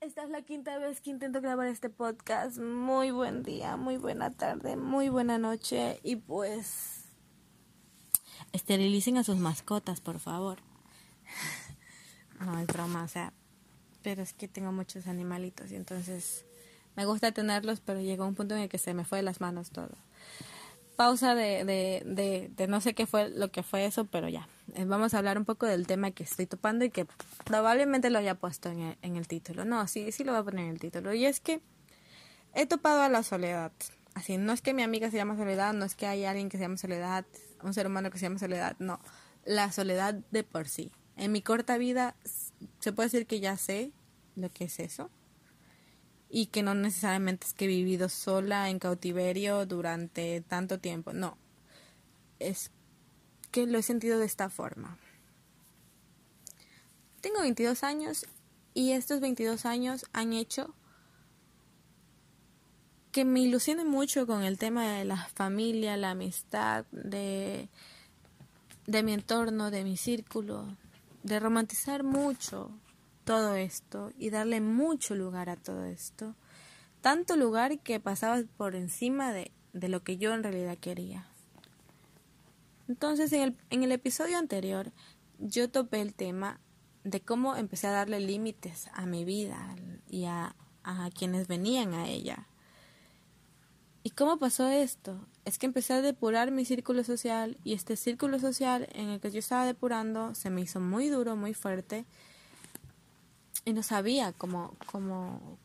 Esta es la quinta vez que intento grabar este podcast. Muy buen día, muy buena tarde, muy buena noche y pues esterilicen a sus mascotas, por favor. No es broma, o sea, pero es que tengo muchos animalitos y entonces me gusta tenerlos, pero llegó un punto en el que se me fue de las manos todo pausa de, de, de, de, no sé qué fue lo que fue eso, pero ya. Eh, vamos a hablar un poco del tema que estoy topando y que probablemente lo haya puesto en el, en el título. No, sí, sí lo voy a poner en el título. Y es que he topado a la soledad. Así, no es que mi amiga se llama Soledad, no es que hay alguien que se llama Soledad, un ser humano que se llama Soledad, no. La soledad de por sí. En mi corta vida se puede decir que ya sé lo que es eso y que no necesariamente es que he vivido sola en cautiverio durante tanto tiempo, no, es que lo he sentido de esta forma. Tengo 22 años y estos 22 años han hecho que me ilusione mucho con el tema de la familia, la amistad, de, de mi entorno, de mi círculo, de romantizar mucho todo esto y darle mucho lugar a todo esto. Tanto lugar que pasaba por encima de, de lo que yo en realidad quería. Entonces, en el, en el episodio anterior, yo topé el tema de cómo empecé a darle límites a mi vida y a, a quienes venían a ella. ¿Y cómo pasó esto? Es que empecé a depurar mi círculo social y este círculo social en el que yo estaba depurando se me hizo muy duro, muy fuerte y no sabía cómo, cómo,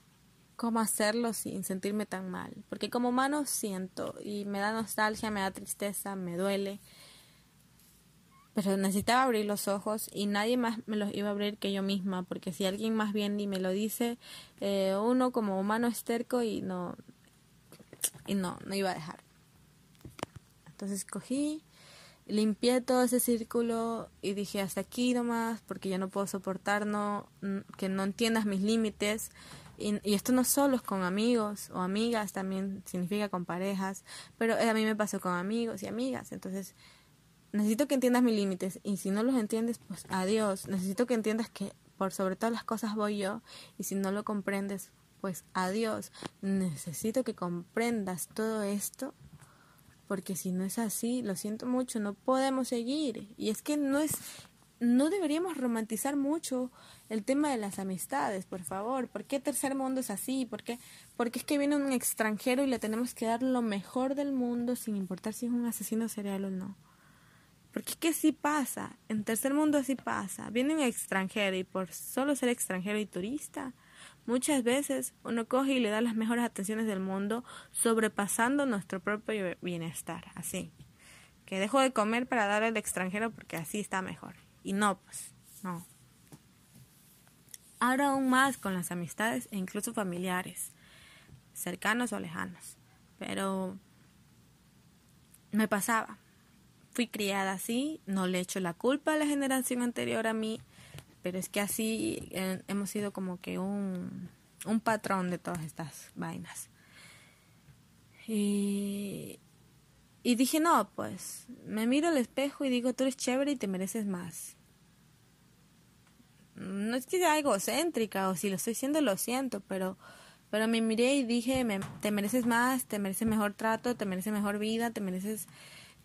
cómo hacerlo sin sentirme tan mal. Porque como humano siento y me da nostalgia, me da tristeza, me duele. Pero necesitaba abrir los ojos y nadie más me los iba a abrir que yo misma, porque si alguien más bien ni me lo dice, eh, uno como humano es terco y no, y no, no iba a dejar. Entonces cogí limpié todo ese círculo y dije hasta aquí nomás porque ya no puedo soportar no, que no entiendas mis límites y, y, esto no solo es con amigos o amigas también significa con parejas pero a mí me pasó con amigos y amigas. Entonces necesito que entiendas mis límites y si no los entiendes pues adiós. Necesito que entiendas que por sobre todas las cosas voy yo y si no lo comprendes pues adiós necesito que comprendas todo esto porque si no es así, lo siento mucho, no podemos seguir. Y es que no es, no deberíamos romantizar mucho el tema de las amistades, por favor. ¿Por qué tercer mundo es así? ¿Por qué? Porque es que viene un extranjero y le tenemos que dar lo mejor del mundo sin importar si es un asesino serial o no. Porque es que sí pasa, en tercer mundo sí pasa. Viene un extranjero y por solo ser extranjero y turista, Muchas veces uno coge y le da las mejores atenciones del mundo, sobrepasando nuestro propio bienestar, así. Que dejo de comer para dar al extranjero porque así está mejor. Y no, pues, no. Ahora aún más con las amistades e incluso familiares, cercanos o lejanos. Pero me pasaba. Fui criada así, no le echo la culpa a la generación anterior a mí, pero es que así eh, hemos sido como que un, un patrón de todas estas vainas. Y, dije, no, pues me miro al espejo y digo, tú eres chévere y te mereces más. No es que sea egocéntrica o si lo estoy haciendo lo siento, pero, pero me miré y dije, me, te mereces más, te mereces mejor trato, te mereces mejor vida, te mereces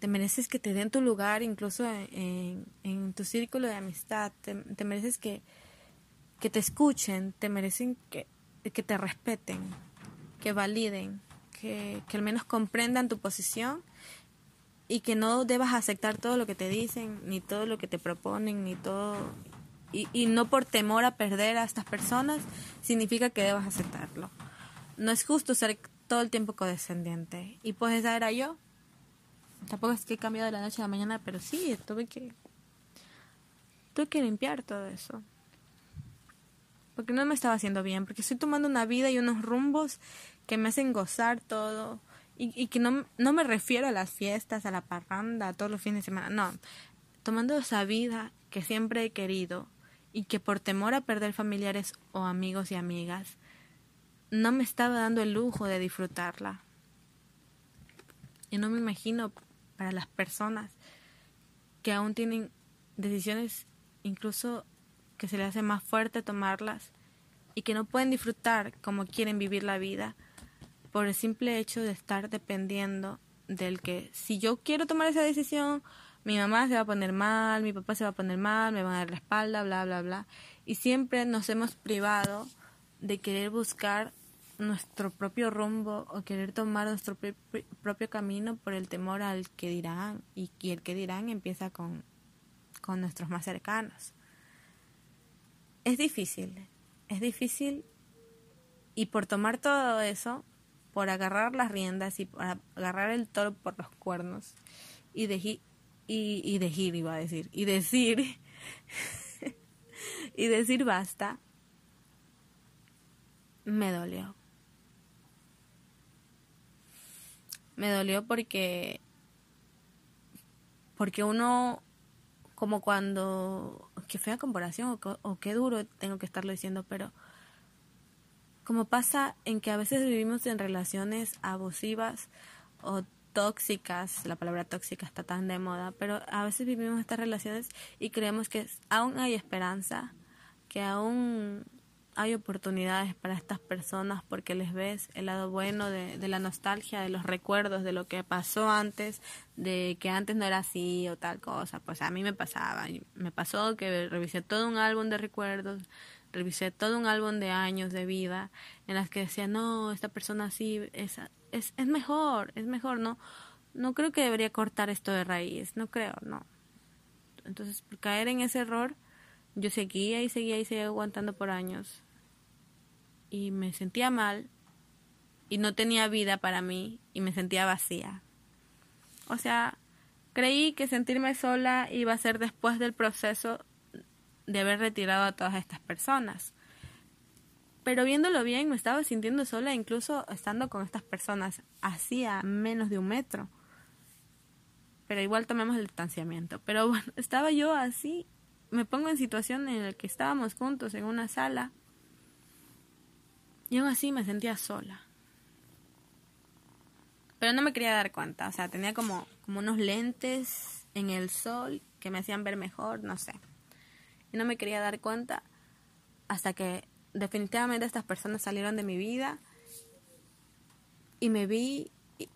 te mereces que te den tu lugar incluso en, en tu círculo de amistad, te, mereces que, que te escuchen, te merecen que, que te respeten, que validen, que, que al menos comprendan tu posición y que no debas aceptar todo lo que te dicen, ni todo lo que te proponen, ni todo... Y, y no por temor a perder a estas personas significa que debas aceptarlo. No es justo ser todo el tiempo condescendiente. Y pues esa era yo. Tampoco es que he cambiado de la noche a la mañana, pero sí, tuve que. Tuve que limpiar todo eso. Porque no me estaba haciendo bien, porque estoy tomando una vida y unos rumbos que me hacen gozar todo. Y, y que no, no me refiero a las fiestas, a la parranda, a todos los fines de semana. No, tomando esa vida que siempre he querido y que por temor a perder familiares o amigos y amigas, no me estaba dando el lujo de disfrutarla. Y no me imagino para las personas que aún tienen decisiones incluso que se les hace más fuerte tomarlas y que no pueden disfrutar como quieren vivir la vida por el simple hecho de estar dependiendo del que si yo quiero tomar esa decisión, mi mamá se va a poner mal, mi papá se va a poner mal, me van a dar la espalda, bla, bla, bla. Y siempre nos hemos privado de querer buscar nuestro propio rumbo o querer tomar nuestro propio camino por el temor al que dirán y, el que dirán empieza con, con nuestros más cercanos. Es difícil, es difícil y por tomar todo eso, por agarrar las riendas y por agarrar el toro por los cuernos y, de, y, y iba a decir, y decir, y decir basta, me dolió. Me dolió porque, porque uno, como cuando, qué fea comparación o, o qué duro tengo que estarlo diciendo, pero como pasa en que a veces vivimos en relaciones abusivas o tóxicas, la palabra tóxica está tan de moda, pero a veces vivimos estas relaciones y creemos que aún hay esperanza, que aún hay oportunidades para estas personas porque les ves el lado bueno de, de, la nostalgia, de los recuerdos, de lo que pasó antes, de que antes no era así o tal cosa. Pues a mí me pasaba, me pasó que revisé todo un álbum de recuerdos, revisé todo un álbum de años de vida en las que decía, no, esta persona así es, es, es mejor, es mejor, no, no creo que debería cortar esto de raíz, no creo, no. Entonces, caer en ese error, yo seguía y seguía y seguía aguantando por años. Y me sentía mal y no tenía vida para mí y me sentía vacía. O sea, creí que sentirme sola iba a ser después del proceso de haber retirado a todas estas personas. Pero viéndolo bien, me estaba sintiendo sola incluso estando con estas personas hacía menos de un metro. Pero igual tomemos el distanciamiento. Pero bueno, estaba yo así me pongo en situación en la que estábamos juntos en una sala y aún así me sentía sola. Pero no me quería dar cuenta, o sea, tenía como, como unos lentes en el sol que me hacían ver mejor, no sé. Y no me quería dar cuenta hasta que definitivamente estas personas salieron de mi vida y me vi y,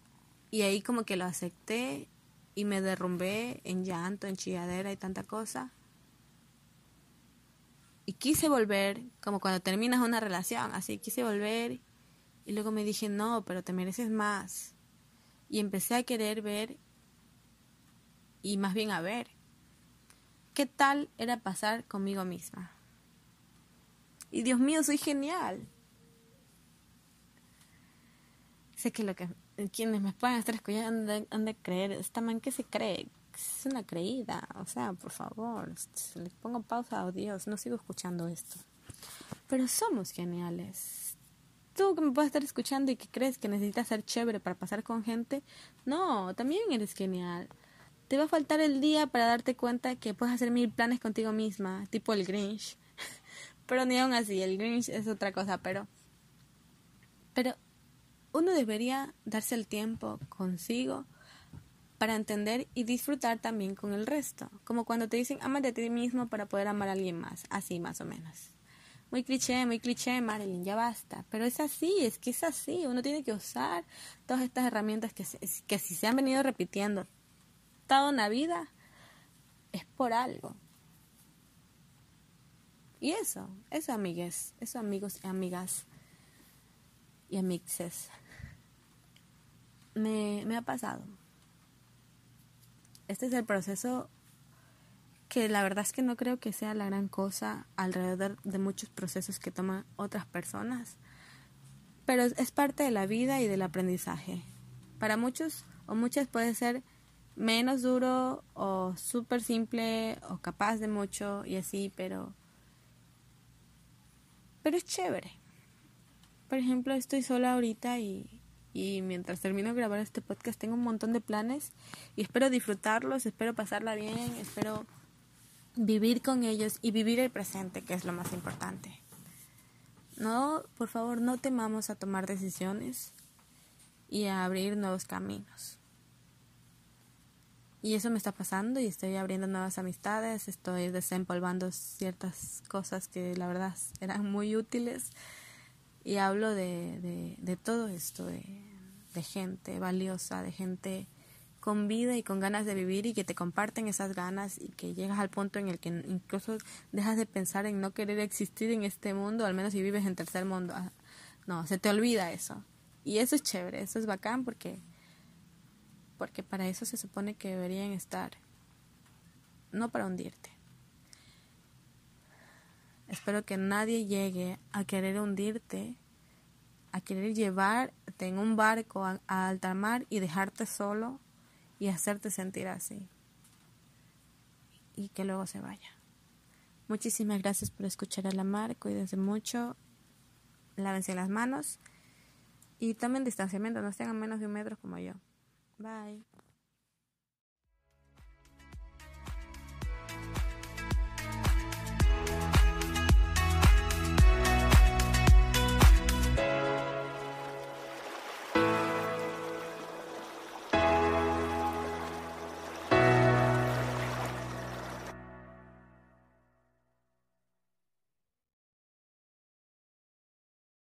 y ahí como que lo acepté y me derrumbé en llanto, en chilladera y tanta cosa y quise volver, como cuando terminas una relación, así quise volver y luego me dije, no, pero te mereces más. Y empecé a querer ver y más bien a ver qué tal era pasar conmigo misma. Y Dios mío, soy genial. Sé que lo que quienes me puedan estar escuchando han de, creer, esta man que se cree, es una creída, o sea, por favor, le pongo pausa a Dios, no sigo escuchando esto. Pero somos geniales. Tú que me puedes estar escuchando y que crees que necesitas ser chévere para pasar con gente, no, también eres genial. Te va a faltar el día para darte cuenta que puedes hacer mil planes contigo misma, tipo el Grinch. pero ni aún así, el Grinch es otra cosa, pero pero uno debería darse el tiempo consigo para entender y disfrutar también con el resto, como cuando te dicen ama de ti mismo para poder amar a alguien más, así más o menos. Muy cliché, muy cliché, Marilyn, ya basta. Pero es así, es que es así. Uno tiene que usar todas estas herramientas que, que si se han venido repitiendo toda una vida, es por algo. Y eso, eso amigues, eso amigos y amigas y amixes, me, me ha pasado este es el proceso que la verdad es que no creo que sea la gran cosa alrededor de muchos procesos que toman otras personas, pero es parte de la vida y del aprendizaje. Para muchos o muchas puede ser menos duro o súper simple o capaz de mucho y así, pero pero es chévere. Por ejemplo, estoy sola ahorita y y mientras termino de grabar este podcast tengo un montón de planes y espero disfrutarlos, espero pasarla bien, espero vivir con ellos y vivir el presente, que es lo más importante. No, por favor, no temamos a tomar decisiones y a abrir nuevos caminos. Y eso me está pasando y estoy abriendo nuevas amistades, estoy desempolvando ciertas cosas que la verdad eran muy útiles y hablo de, de, todo esto, de, de gente valiosa, de gente con vida y con ganas de vivir y que te comparten esas ganas y que llegas al punto en el que incluso dejas de pensar en no querer existir en este mundo, al menos si vives en tercer mundo. Ah, no, se te olvida eso. Y eso es chévere, eso es bacán porque porque para eso se supone que deberían estar, no para hundirte. Espero que nadie llegue a querer hundirte, a querer llevarte en un barco a, alta mar y dejarte solo y hacerte sentir así. Y que luego se vaya. Muchísimas gracias por escuchar a la mar. Cuídense mucho. Lávense las manos. Y tomen distanciamiento. No estén a menos de un metro como yo. Bye.